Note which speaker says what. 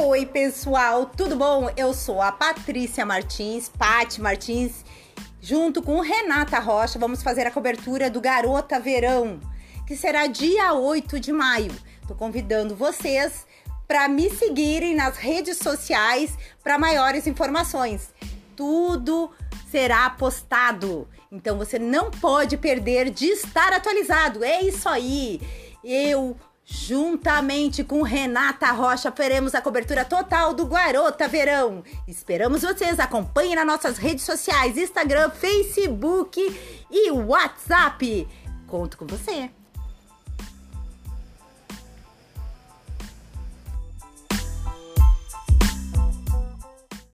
Speaker 1: Oi, pessoal, tudo bom? Eu sou a Patrícia Martins, Pati Martins, junto com Renata Rocha, vamos fazer a cobertura do Garota Verão, que será dia 8 de maio. Tô convidando vocês para me seguirem nas redes sociais para maiores informações. Tudo será postado, então você não pode perder de estar atualizado. É isso aí. Eu Juntamente com Renata Rocha, faremos a cobertura total do Garota Verão. Esperamos vocês. Acompanhem nas nossas redes sociais: Instagram, Facebook e WhatsApp. Conto com você.